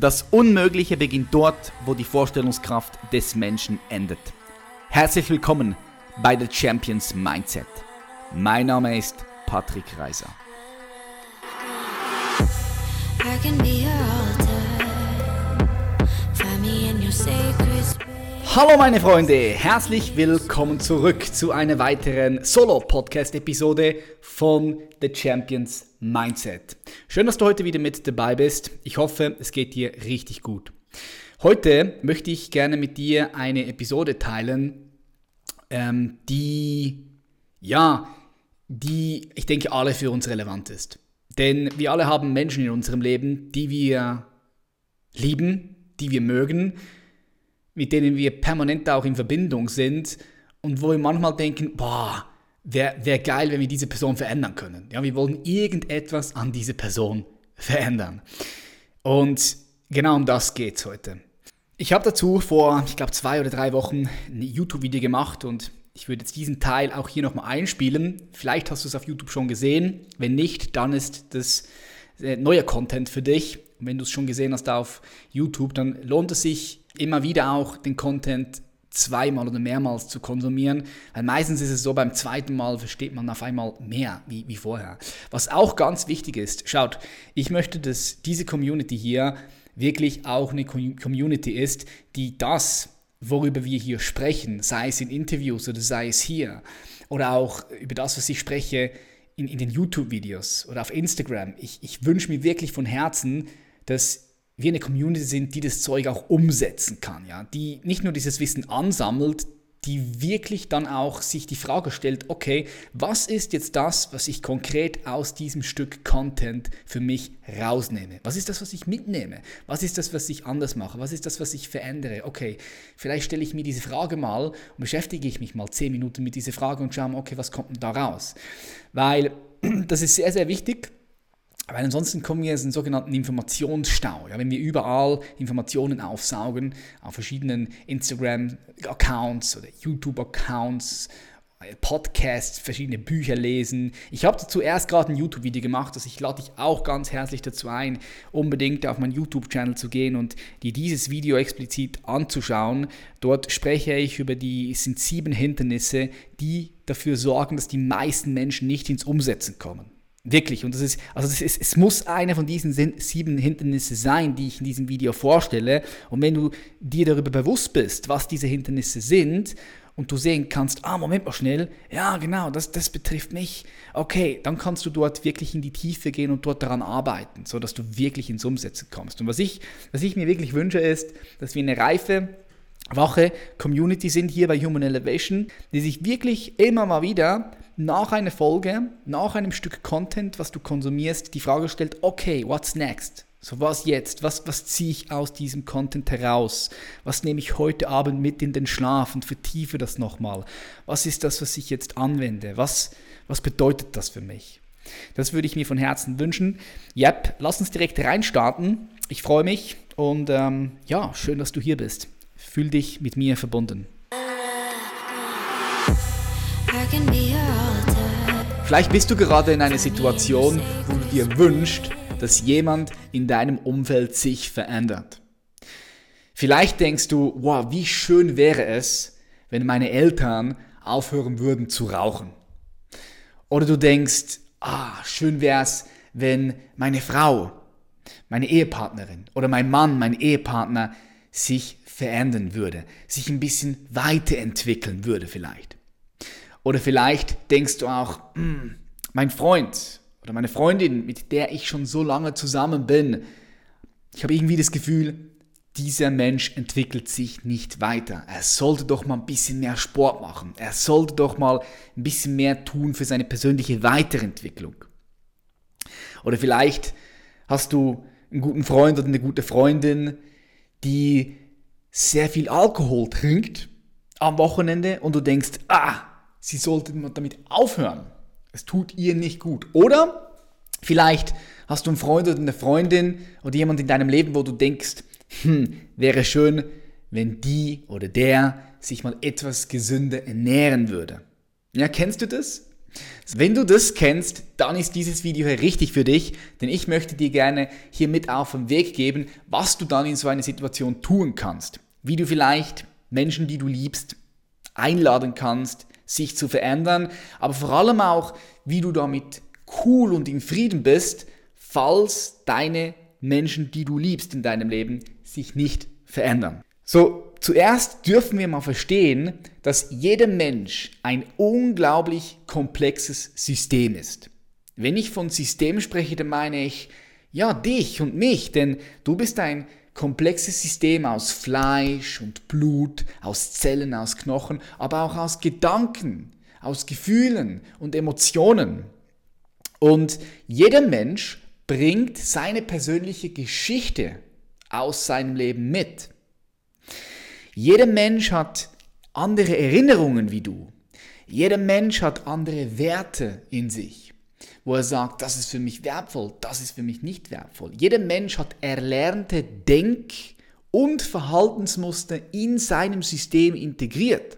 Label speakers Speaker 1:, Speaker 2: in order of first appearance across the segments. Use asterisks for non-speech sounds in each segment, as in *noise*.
Speaker 1: Das Unmögliche beginnt dort, wo die Vorstellungskraft des Menschen endet. Herzlich willkommen bei The Champions Mindset. Mein Name ist Patrick Reiser. Hallo meine Freunde, herzlich willkommen zurück zu einer weiteren Solo-Podcast-Episode von The Champions Mindset. Schön, dass du heute wieder mit dabei bist. Ich hoffe, es geht dir richtig gut. Heute möchte ich gerne mit dir eine Episode teilen, ähm, die, ja, die ich denke alle für uns relevant ist. Denn wir alle haben Menschen in unserem Leben, die wir lieben, die wir mögen, mit denen wir permanent auch in Verbindung sind und wo wir manchmal denken, boah, wäre wär geil, wenn wir diese Person verändern können. Ja, wir wollen irgendetwas an diese Person verändern. Und genau um das geht es heute. Ich habe dazu vor, ich glaube, zwei oder drei Wochen ein YouTube-Video gemacht und ich würde jetzt diesen Teil auch hier nochmal einspielen. Vielleicht hast du es auf YouTube schon gesehen. Wenn nicht, dann ist das äh, neuer Content für dich. Und wenn du es schon gesehen hast auf YouTube, dann lohnt es sich immer wieder auch den Content zweimal oder mehrmals zu konsumieren, weil meistens ist es so, beim zweiten Mal versteht man auf einmal mehr wie, wie vorher. Was auch ganz wichtig ist, schaut, ich möchte, dass diese Community hier wirklich auch eine Community ist, die das, worüber wir hier sprechen, sei es in Interviews oder sei es hier, oder auch über das, was ich spreche in, in den YouTube-Videos oder auf Instagram. Ich, ich wünsche mir wirklich von Herzen, dass wir eine Community sind, die das Zeug auch umsetzen kann, ja, die nicht nur dieses Wissen ansammelt, die wirklich dann auch sich die Frage stellt, okay, was ist jetzt das, was ich konkret aus diesem Stück Content für mich rausnehme? Was ist das, was ich mitnehme? Was ist das, was ich anders mache? Was ist das, was ich verändere? Okay, vielleicht stelle ich mir diese Frage mal und beschäftige ich mich mal zehn Minuten mit dieser Frage und schaue, okay, was kommt denn da raus? Weil *clears throat* das ist sehr, sehr wichtig weil ansonsten kommen wir in einen sogenannten Informationsstau. Ja, wenn wir überall Informationen aufsaugen, auf verschiedenen Instagram-Accounts oder YouTube-Accounts, Podcasts, verschiedene Bücher lesen. Ich habe dazu erst gerade ein YouTube-Video gemacht, also ich lade dich auch ganz herzlich dazu ein, unbedingt auf meinen YouTube-Channel zu gehen und dir dieses Video explizit anzuschauen. Dort spreche ich über die sind sieben Hindernisse, die dafür sorgen, dass die meisten Menschen nicht ins Umsetzen kommen. Wirklich. Und das ist, also das ist, es muss eine von diesen sieben Hindernissen sein, die ich in diesem Video vorstelle. Und wenn du dir darüber bewusst bist, was diese Hindernisse sind, und du sehen kannst, ah, Moment mal schnell, ja, genau, das, das betrifft mich. Okay, dann kannst du dort wirklich in die Tiefe gehen und dort daran arbeiten, sodass du wirklich ins Umsetzen kommst. Und was ich, was ich mir wirklich wünsche, ist, dass wir eine reife, wache Community sind hier bei Human Elevation, die sich wirklich immer mal wieder nach einer Folge, nach einem Stück Content, was du konsumierst, die Frage stellt, okay, what's next? So, was jetzt? Was, was ziehe ich aus diesem Content heraus? Was nehme ich heute Abend mit in den Schlaf und vertiefe das nochmal? Was ist das, was ich jetzt anwende? Was, was bedeutet das für mich? Das würde ich mir von Herzen wünschen. Yep, lass uns direkt reinstarten. Ich freue mich und ähm, ja, schön, dass du hier bist. Fühl dich mit mir verbunden. Vielleicht bist du gerade in einer Situation, wo du dir wünschst, dass jemand in deinem Umfeld sich verändert. Vielleicht denkst du, wow, wie schön wäre es, wenn meine Eltern aufhören würden zu rauchen. Oder du denkst, ah, schön wäre es, wenn meine Frau, meine Ehepartnerin oder mein Mann, mein Ehepartner sich verändern würde, sich ein bisschen weiterentwickeln würde vielleicht. Oder vielleicht denkst du auch, hm, mein Freund oder meine Freundin, mit der ich schon so lange zusammen bin, ich habe irgendwie das Gefühl, dieser Mensch entwickelt sich nicht weiter. Er sollte doch mal ein bisschen mehr Sport machen. Er sollte doch mal ein bisschen mehr tun für seine persönliche Weiterentwicklung. Oder vielleicht hast du einen guten Freund oder eine gute Freundin, die sehr viel Alkohol trinkt am Wochenende und du denkst, ah, sie sollte damit aufhören. Es tut ihr nicht gut. Oder vielleicht hast du einen Freund oder eine Freundin oder jemand in deinem Leben, wo du denkst, hm, wäre schön, wenn die oder der sich mal etwas gesünder ernähren würde. Ja, kennst du das? Wenn du das kennst, dann ist dieses Video hier richtig für dich, denn ich möchte dir gerne hier mit auf den Weg geben, was du dann in so einer Situation tun kannst. Wie du vielleicht Menschen, die du liebst, einladen kannst, sich zu verändern, aber vor allem auch, wie du damit cool und in Frieden bist, falls deine Menschen, die du liebst in deinem Leben, sich nicht verändern. So, zuerst dürfen wir mal verstehen, dass jeder Mensch ein unglaublich komplexes System ist. Wenn ich von System spreche, dann meine ich, ja, dich und mich, denn du bist ein komplexes System aus Fleisch und Blut, aus Zellen, aus Knochen, aber auch aus Gedanken, aus Gefühlen und Emotionen. Und jeder Mensch bringt seine persönliche Geschichte aus seinem Leben mit. Jeder Mensch hat andere Erinnerungen wie du. Jeder Mensch hat andere Werte in sich, wo er sagt, das ist für mich wertvoll, das ist für mich nicht wertvoll. Jeder Mensch hat erlernte Denk- und Verhaltensmuster in seinem System integriert.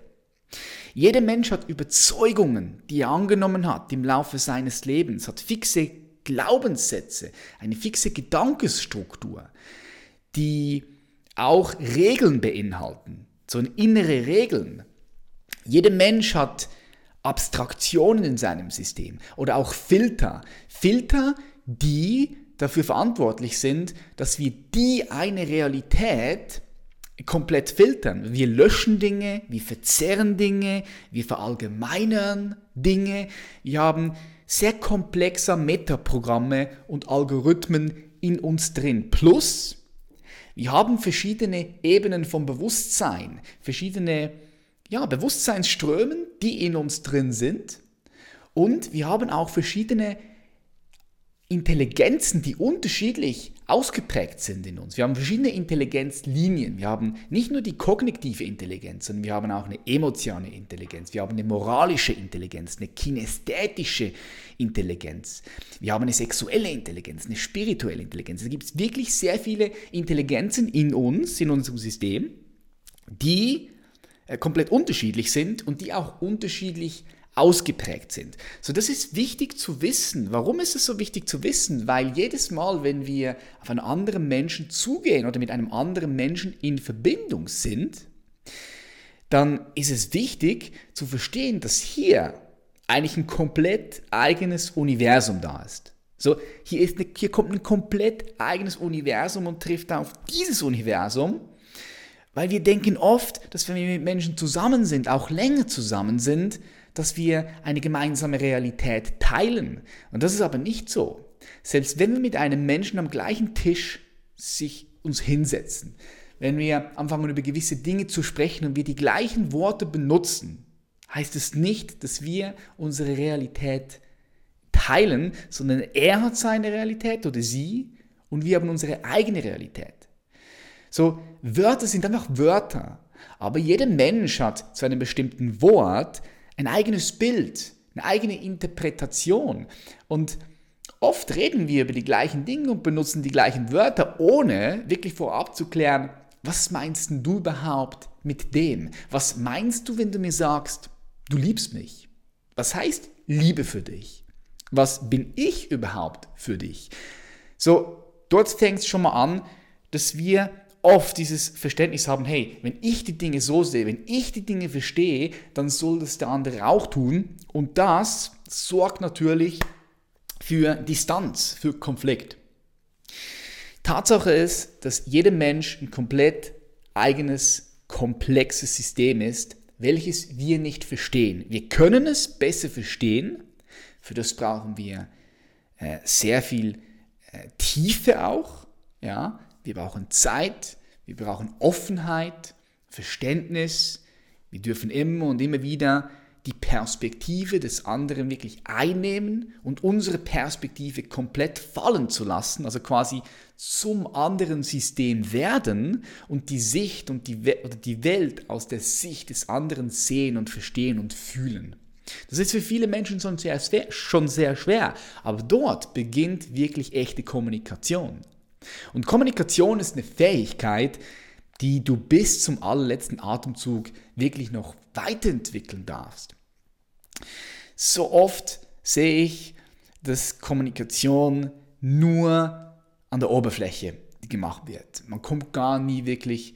Speaker 1: Jeder Mensch hat Überzeugungen, die er angenommen hat im Laufe seines Lebens, hat fixe Glaubenssätze, eine fixe Gedankensstruktur, die auch Regeln beinhalten, so innere Regeln. Jeder Mensch hat Abstraktionen in seinem System oder auch Filter. Filter, die dafür verantwortlich sind, dass wir die eine Realität komplett filtern. Wir löschen Dinge, wir verzerren Dinge, wir verallgemeinern Dinge. Wir haben sehr komplexe Metaprogramme und Algorithmen in uns drin. Plus, wir haben verschiedene Ebenen vom Bewusstsein, verschiedene ja, Bewusstseinsströmen, die in uns drin sind. Und wir haben auch verschiedene Intelligenzen, die unterschiedlich ausgeprägt sind in uns. Wir haben verschiedene Intelligenzlinien. Wir haben nicht nur die kognitive Intelligenz, sondern wir haben auch eine emotionale Intelligenz. Wir haben eine moralische Intelligenz, eine kinästhetische Intelligenz. Wir haben eine sexuelle Intelligenz, eine spirituelle Intelligenz. Es gibt wirklich sehr viele Intelligenzen in uns, in unserem System, die komplett unterschiedlich sind und die auch unterschiedlich ausgeprägt sind. So, das ist wichtig zu wissen. Warum ist es so wichtig zu wissen? Weil jedes Mal, wenn wir auf einen anderen Menschen zugehen oder mit einem anderen Menschen in Verbindung sind, dann ist es wichtig zu verstehen, dass hier eigentlich ein komplett eigenes Universum da ist. So, hier, ist eine, hier kommt ein komplett eigenes Universum und trifft auf dieses Universum, weil wir denken oft, dass wenn wir mit Menschen zusammen sind, auch länger zusammen sind, dass wir eine gemeinsame Realität teilen. Und das ist aber nicht so. Selbst wenn wir mit einem Menschen am gleichen Tisch sich uns hinsetzen, wenn wir anfangen über gewisse Dinge zu sprechen und wir die gleichen Worte benutzen, heißt es nicht, dass wir unsere Realität teilen, sondern er hat seine Realität oder sie und wir haben unsere eigene Realität. So, Wörter sind einfach Wörter. Aber jeder Mensch hat zu einem bestimmten Wort ein eigenes Bild, eine eigene Interpretation. Und oft reden wir über die gleichen Dinge und benutzen die gleichen Wörter, ohne wirklich vorab zu klären, was meinst du überhaupt mit dem? Was meinst du, wenn du mir sagst, du liebst mich? Was heißt Liebe für dich? Was bin ich überhaupt für dich? So, dort fängt es schon mal an, dass wir oft dieses Verständnis haben, hey, wenn ich die Dinge so sehe, wenn ich die Dinge verstehe, dann soll das der andere auch tun. Und das sorgt natürlich für Distanz, für Konflikt. Tatsache ist, dass jeder Mensch ein komplett eigenes, komplexes System ist, welches wir nicht verstehen. Wir können es besser verstehen, für das brauchen wir äh, sehr viel äh, Tiefe auch, ja, wir brauchen Zeit, wir brauchen Offenheit, Verständnis. Wir dürfen immer und immer wieder die Perspektive des anderen wirklich einnehmen und unsere Perspektive komplett fallen zu lassen, also quasi zum anderen System werden und die Sicht und die, oder die Welt aus der Sicht des anderen sehen und verstehen und fühlen. Das ist für viele Menschen schon sehr, schon sehr schwer, aber dort beginnt wirklich echte Kommunikation. Und Kommunikation ist eine Fähigkeit, die du bis zum allerletzten Atemzug wirklich noch weiterentwickeln darfst. so oft sehe ich, dass Kommunikation nur an der Oberfläche gemacht wird. Man kommt gar nie wirklich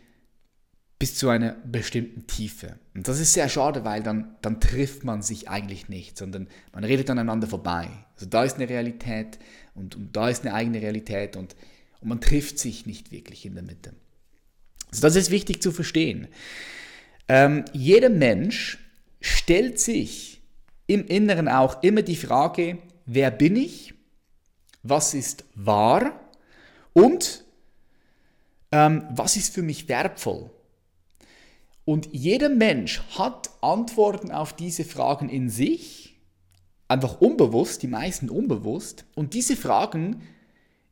Speaker 1: bis zu einer bestimmten Tiefe. Und das ist sehr schade, weil dann, dann trifft man sich eigentlich nicht, sondern man redet aneinander vorbei. Also da ist eine Realität und, und da ist eine eigene Realität und, und man trifft sich nicht wirklich in der Mitte. Also das ist wichtig zu verstehen. Ähm, jeder Mensch stellt sich im Inneren auch immer die Frage, wer bin ich? Was ist wahr? Und ähm, was ist für mich wertvoll? Und jeder Mensch hat Antworten auf diese Fragen in sich, einfach unbewusst, die meisten unbewusst. Und diese Fragen,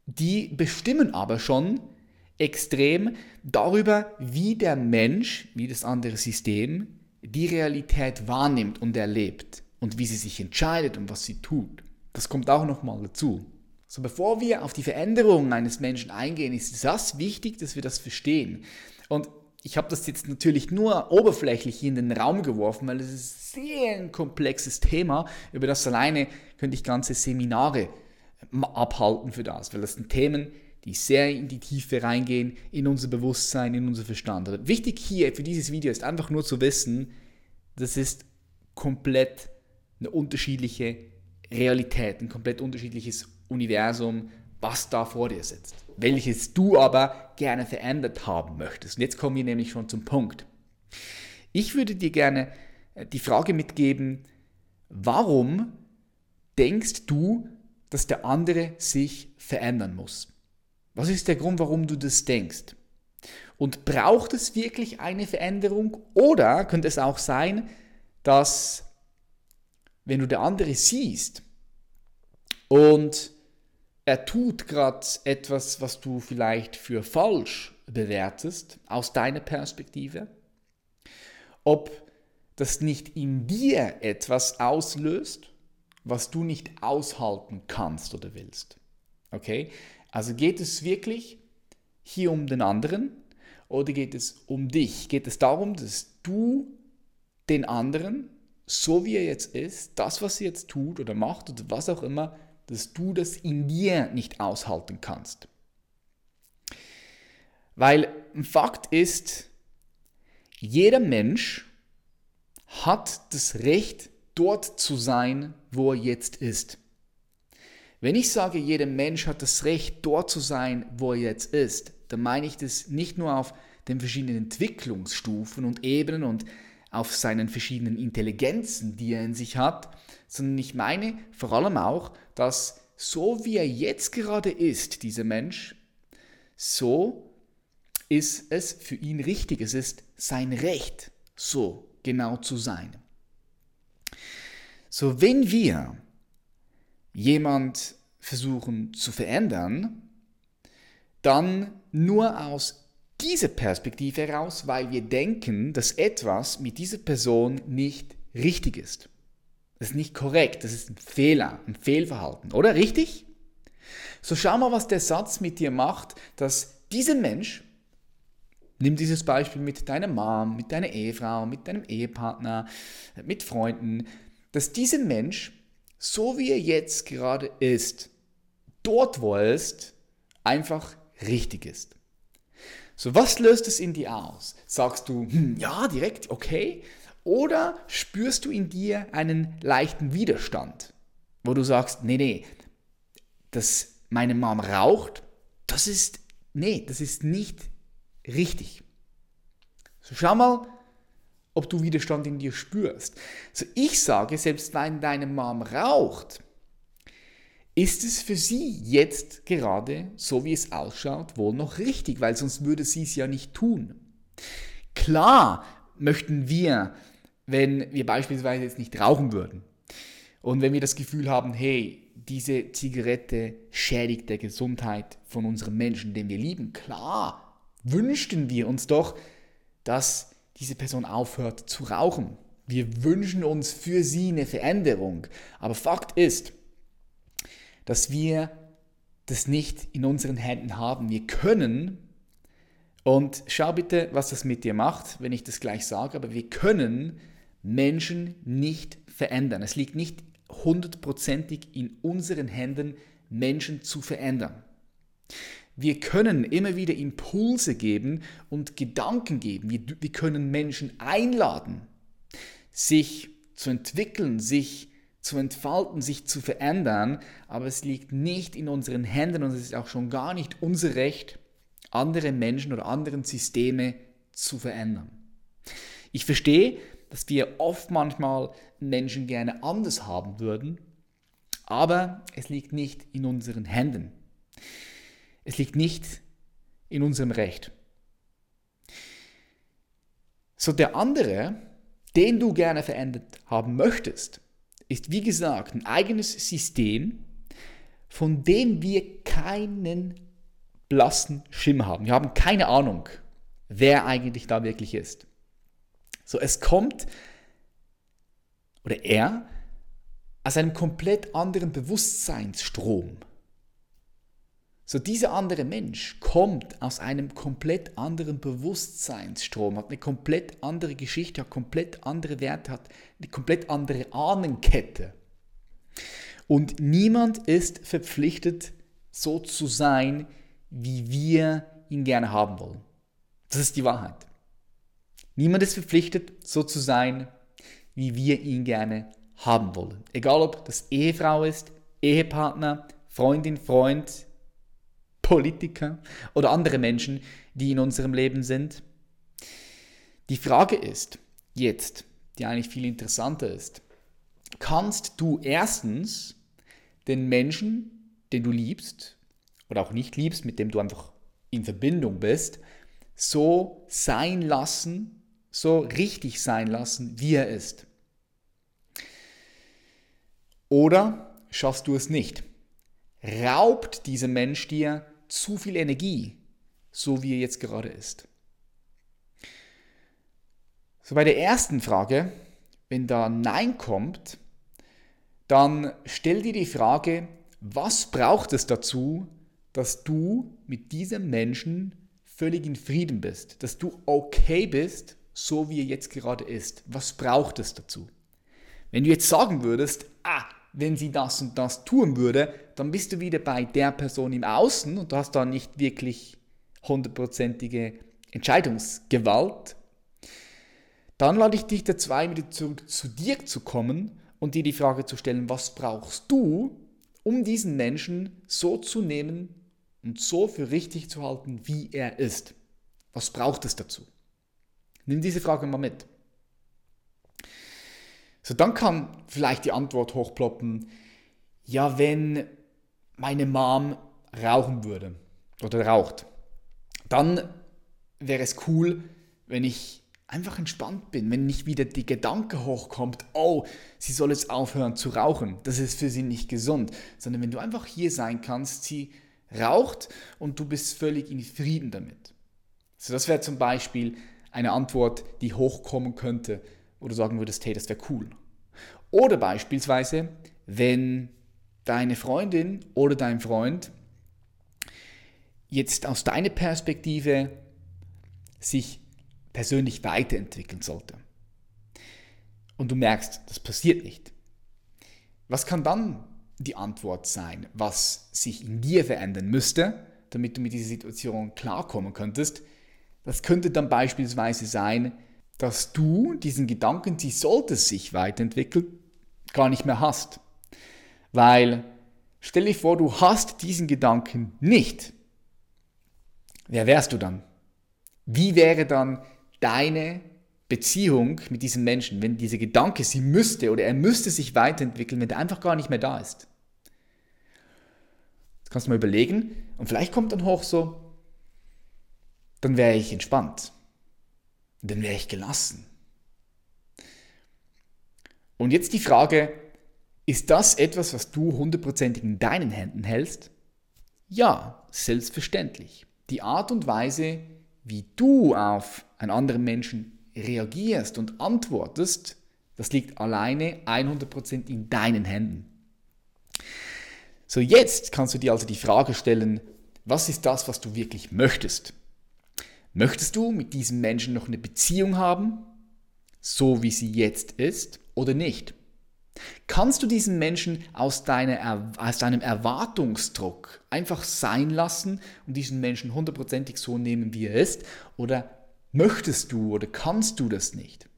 Speaker 1: die bestimmen aber schon extrem darüber, wie der Mensch, wie das andere System, die Realität wahrnimmt und erlebt und wie sie sich entscheidet und was sie tut. Das kommt auch nochmal dazu. So, bevor wir auf die Veränderungen eines Menschen eingehen, ist das wichtig, dass wir das verstehen. Und ich habe das jetzt natürlich nur oberflächlich in den Raum geworfen, weil es ist sehr ein komplexes Thema. Über das alleine könnte ich ganze Seminare abhalten für das, weil das sind Themen, die sehr in die Tiefe reingehen, in unser Bewusstsein, in unser Verstand. Aber wichtig hier für dieses Video ist einfach nur zu wissen, das ist komplett eine unterschiedliche Realität, ein komplett unterschiedliches Universum, was da vor dir sitzt, welches du aber gerne verändert haben möchtest. Und jetzt kommen wir nämlich schon zum Punkt. Ich würde dir gerne äh, die Frage mitgeben, warum denkst du, dass der andere sich verändern muss? Was ist der Grund, warum du das denkst? Und braucht es wirklich eine Veränderung? Oder könnte es auch sein, dass wenn du der andere siehst und er tut gerade etwas, was du vielleicht für falsch bewertest, aus deiner Perspektive, ob das nicht in dir etwas auslöst, was du nicht aushalten kannst oder willst. Okay? Also geht es wirklich hier um den anderen oder geht es um dich? Geht es darum, dass du den anderen, so wie er jetzt ist, das, was er jetzt tut oder macht oder was auch immer, dass du das in dir nicht aushalten kannst. Weil Fakt ist, jeder Mensch hat das Recht, dort zu sein, wo er jetzt ist. Wenn ich sage, jeder Mensch hat das Recht, dort zu sein, wo er jetzt ist, dann meine ich das nicht nur auf den verschiedenen Entwicklungsstufen und Ebenen und auf seinen verschiedenen Intelligenzen, die er in sich hat, sondern ich meine vor allem auch, dass so wie er jetzt gerade ist, dieser Mensch, so ist es für ihn richtig. Es ist sein Recht, so genau zu sein. So, wenn wir jemand versuchen zu verändern, dann nur aus dieser Perspektive heraus, weil wir denken, dass etwas mit dieser Person nicht richtig ist. Das ist nicht korrekt, das ist ein Fehler, ein Fehlverhalten, oder? Richtig? So schau mal, was der Satz mit dir macht, dass dieser Mensch, nimm dieses Beispiel mit deiner Mom, mit deiner Ehefrau, mit deinem Ehepartner, mit Freunden, dass dieser Mensch so wie er jetzt gerade ist, dort wo er ist, einfach richtig ist. So, was löst es in dir aus? Sagst du, hm, ja, direkt, okay? Oder spürst du in dir einen leichten Widerstand, wo du sagst, nee, nee, dass meine Mom raucht, das ist, nee, das ist nicht richtig. So, schau mal, ob du Widerstand in dir spürst. So ich sage, selbst wenn deine Mom raucht, ist es für sie jetzt gerade, so wie es ausschaut, wohl noch richtig, weil sonst würde sie es ja nicht tun. Klar möchten wir, wenn wir beispielsweise jetzt nicht rauchen würden und wenn wir das Gefühl haben, hey, diese Zigarette schädigt der Gesundheit von unseren Menschen, den wir lieben, klar wünschten wir uns doch, dass diese Person aufhört zu rauchen. Wir wünschen uns für sie eine Veränderung. Aber Fakt ist, dass wir das nicht in unseren Händen haben. Wir können, und schau bitte, was das mit dir macht, wenn ich das gleich sage, aber wir können Menschen nicht verändern. Es liegt nicht hundertprozentig in unseren Händen, Menschen zu verändern. Wir können immer wieder Impulse geben und Gedanken geben. Wir, wir können Menschen einladen, sich zu entwickeln, sich zu entfalten, sich zu verändern, aber es liegt nicht in unseren Händen und es ist auch schon gar nicht unser Recht, andere Menschen oder anderen Systeme zu verändern. Ich verstehe, dass wir oft manchmal Menschen gerne anders haben würden, aber es liegt nicht in unseren Händen. Es liegt nicht in unserem Recht. So der andere, den du gerne verändert haben möchtest, ist wie gesagt ein eigenes System, von dem wir keinen blassen Schimmer haben. Wir haben keine Ahnung, wer eigentlich da wirklich ist. So, es kommt, oder er, aus einem komplett anderen Bewusstseinsstrom. So, dieser andere Mensch kommt aus einem komplett anderen Bewusstseinsstrom, hat eine komplett andere Geschichte, hat komplett andere Werte, hat eine komplett andere Ahnenkette. Und niemand ist verpflichtet, so zu sein, wie wir ihn gerne haben wollen. Das ist die Wahrheit. Niemand ist verpflichtet, so zu sein, wie wir ihn gerne haben wollen. Egal ob das Ehefrau ist, Ehepartner, Freundin, Freund, Politiker oder andere Menschen, die in unserem Leben sind. Die Frage ist jetzt, die eigentlich viel interessanter ist, kannst du erstens den Menschen, den du liebst oder auch nicht liebst, mit dem du einfach in Verbindung bist, so sein lassen, so richtig sein lassen, wie er ist? Oder schaffst du es nicht? Raubt dieser Mensch dir zu viel Energie, so wie er jetzt gerade ist. So bei der ersten Frage, wenn da Nein kommt, dann stell dir die Frage, was braucht es dazu, dass du mit diesem Menschen völlig in Frieden bist, dass du okay bist, so wie er jetzt gerade ist. Was braucht es dazu? Wenn du jetzt sagen würdest, ah, wenn sie das und das tun würde, dann bist du wieder bei der Person im Außen und du hast da nicht wirklich hundertprozentige Entscheidungsgewalt. Dann lade ich dich dazu ein, wieder zurück zu dir zu kommen und dir die Frage zu stellen, was brauchst du, um diesen Menschen so zu nehmen und so für richtig zu halten, wie er ist? Was braucht es dazu? Nimm diese Frage mal mit. So, dann kann vielleicht die Antwort hochploppen, ja, wenn meine Mom rauchen würde oder raucht, dann wäre es cool, wenn ich einfach entspannt bin, wenn nicht wieder die Gedanke hochkommt, oh, sie soll jetzt aufhören zu rauchen, das ist für sie nicht gesund, sondern wenn du einfach hier sein kannst, sie raucht und du bist völlig in Frieden damit. So, das wäre zum Beispiel eine Antwort, die hochkommen könnte, wo du sagen würdest, hey, das wäre cool. Oder beispielsweise, wenn deine Freundin oder dein Freund jetzt aus deiner Perspektive sich persönlich weiterentwickeln sollte. Und du merkst, das passiert nicht. Was kann dann die Antwort sein, was sich in dir verändern müsste, damit du mit dieser Situation klarkommen könntest? Das könnte dann beispielsweise sein, dass du diesen Gedanken, sie sollte sich weiterentwickeln, gar nicht mehr hast. Weil, stell dir vor, du hast diesen Gedanken nicht. Wer wärst du dann? Wie wäre dann deine Beziehung mit diesem Menschen, wenn dieser Gedanke, sie müsste oder er müsste sich weiterentwickeln, wenn der einfach gar nicht mehr da ist? Das kannst du mal überlegen und vielleicht kommt dann hoch so, dann wäre ich entspannt. Dann wäre ich gelassen. Und jetzt die Frage, ist das etwas, was du hundertprozentig in deinen Händen hältst? Ja, selbstverständlich. Die Art und Weise, wie du auf einen anderen Menschen reagierst und antwortest, das liegt alleine 100% in deinen Händen. So, jetzt kannst du dir also die Frage stellen, was ist das, was du wirklich möchtest? Möchtest du mit diesem Menschen noch eine Beziehung haben? so wie sie jetzt ist oder nicht? Kannst du diesen Menschen aus, deiner, aus deinem Erwartungsdruck einfach sein lassen und diesen Menschen hundertprozentig so nehmen, wie er ist? Oder möchtest du oder kannst du das nicht?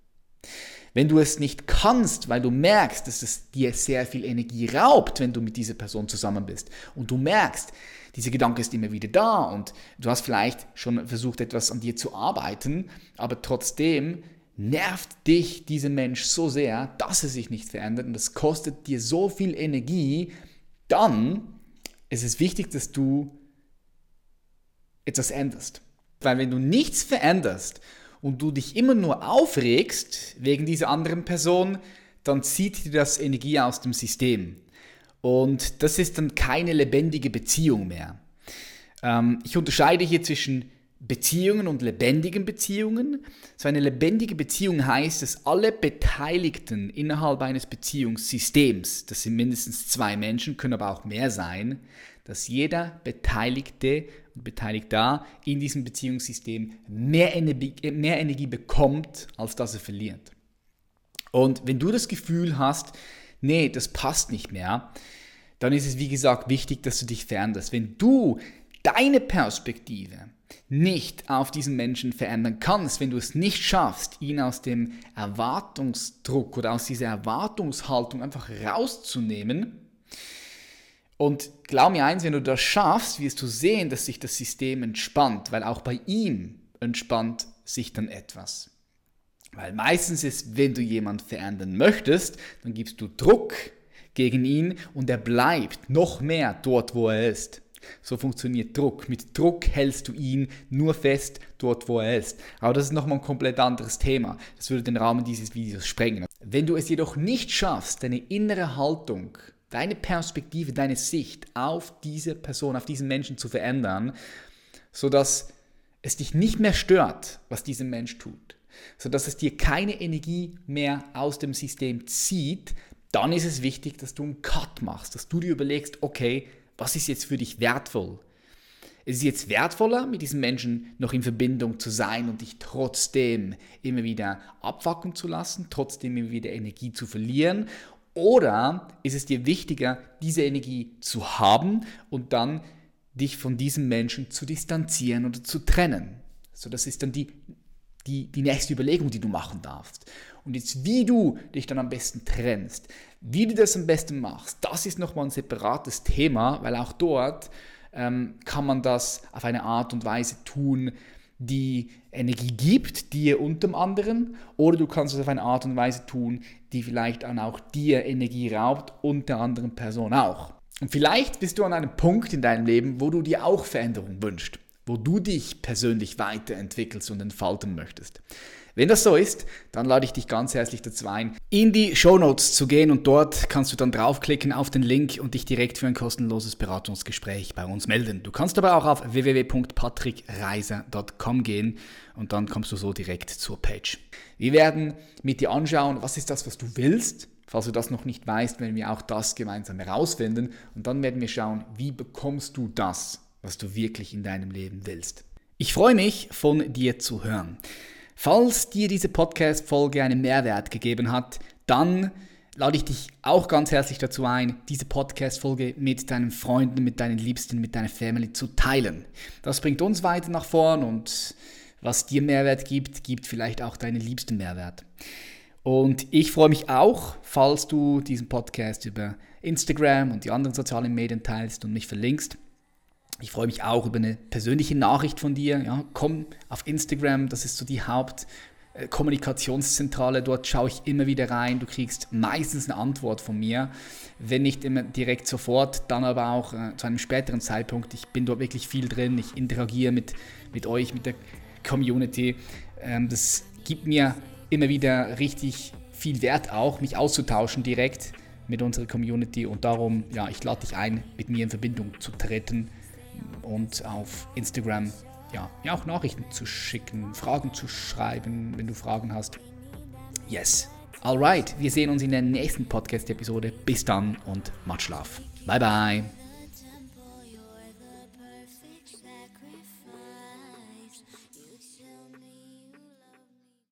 Speaker 1: Wenn du es nicht kannst, weil du merkst, dass es dir sehr viel Energie raubt, wenn du mit dieser Person zusammen bist und du merkst, dieser Gedanke ist immer wieder da und du hast vielleicht schon versucht, etwas an dir zu arbeiten, aber trotzdem nervt dich dieser Mensch so sehr, dass er sich nicht verändert und es kostet dir so viel Energie, dann ist es wichtig, dass du etwas änderst. Weil wenn du nichts veränderst und du dich immer nur aufregst wegen dieser anderen Person, dann zieht dir das Energie aus dem System. Und das ist dann keine lebendige Beziehung mehr. Ähm, ich unterscheide hier zwischen Beziehungen und lebendigen Beziehungen. So eine lebendige Beziehung heißt, dass alle Beteiligten innerhalb eines Beziehungssystems, das sind mindestens zwei Menschen, können aber auch mehr sein, dass jeder Beteiligte und Beteiligter in diesem Beziehungssystem mehr Energie, mehr Energie bekommt, als dass er verliert. Und wenn du das Gefühl hast, nee, das passt nicht mehr, dann ist es wie gesagt wichtig, dass du dich veränderst. Wenn du deine Perspektive nicht auf diesen Menschen verändern kannst, wenn du es nicht schaffst, ihn aus dem Erwartungsdruck oder aus dieser Erwartungshaltung einfach rauszunehmen. Und glaub mir eins, wenn du das schaffst, wirst du sehen, dass sich das System entspannt, weil auch bei ihm entspannt sich dann etwas. Weil meistens ist, wenn du jemanden verändern möchtest, dann gibst du Druck gegen ihn und er bleibt noch mehr dort, wo er ist. So funktioniert Druck. Mit Druck hältst du ihn nur fest dort, wo er ist. Aber das ist nochmal ein komplett anderes Thema. Das würde den Rahmen dieses Videos sprengen. Wenn du es jedoch nicht schaffst, deine innere Haltung, deine Perspektive, deine Sicht auf diese Person, auf diesen Menschen zu verändern, sodass es dich nicht mehr stört, was dieser Mensch tut, sodass es dir keine Energie mehr aus dem System zieht, dann ist es wichtig, dass du einen Cut machst, dass du dir überlegst, okay, was ist jetzt für dich wertvoll? Es ist jetzt wertvoller, mit diesen Menschen noch in Verbindung zu sein und dich trotzdem immer wieder abwacken zu lassen, trotzdem immer wieder Energie zu verlieren? Oder ist es dir wichtiger, diese Energie zu haben und dann dich von diesem Menschen zu distanzieren oder zu trennen? So, das ist dann die, die, die nächste Überlegung, die du machen darfst. Und jetzt, wie du dich dann am besten trennst, wie du das am besten machst, das ist nochmal ein separates Thema, weil auch dort ähm, kann man das auf eine Art und Weise tun, die Energie gibt, dir und dem anderen, oder du kannst es auf eine Art und Weise tun, die vielleicht dann auch dir Energie raubt und der anderen Person auch. Und vielleicht bist du an einem Punkt in deinem Leben, wo du dir auch Veränderung wünschst, wo du dich persönlich weiterentwickelst und entfalten möchtest. Wenn das so ist, dann lade ich dich ganz herzlich dazu ein, in die Show Notes zu gehen und dort kannst du dann draufklicken auf den Link und dich direkt für ein kostenloses Beratungsgespräch bei uns melden. Du kannst aber auch auf www.patrickreiser.com gehen und dann kommst du so direkt zur Page. Wir werden mit dir anschauen, was ist das, was du willst. Falls du das noch nicht weißt, werden wir auch das gemeinsam herausfinden und dann werden wir schauen, wie bekommst du das, was du wirklich in deinem Leben willst. Ich freue mich, von dir zu hören. Falls dir diese Podcast-Folge einen Mehrwert gegeben hat, dann lade ich dich auch ganz herzlich dazu ein, diese Podcast-Folge mit deinen Freunden, mit deinen Liebsten, mit deiner Family zu teilen. Das bringt uns weiter nach vorn und was dir Mehrwert gibt, gibt vielleicht auch deinen Liebsten Mehrwert. Und ich freue mich auch, falls du diesen Podcast über Instagram und die anderen sozialen Medien teilst und mich verlinkst. Ich freue mich auch über eine persönliche Nachricht von dir. Ja, komm auf Instagram, das ist so die Hauptkommunikationszentrale. Dort schaue ich immer wieder rein. Du kriegst meistens eine Antwort von mir. Wenn nicht immer direkt sofort, dann aber auch äh, zu einem späteren Zeitpunkt. Ich bin dort wirklich viel drin. Ich interagiere mit, mit euch, mit der Community. Ähm, das gibt mir immer wieder richtig viel Wert auch, mich auszutauschen direkt mit unserer Community. Und darum, ja, ich lade dich ein, mit mir in Verbindung zu treten und auf Instagram ja, mir auch Nachrichten zu schicken, Fragen zu schreiben, wenn du Fragen hast. Yes. Alright, wir sehen uns in der nächsten Podcast-Episode. Bis dann und Matschlaf. Bye bye.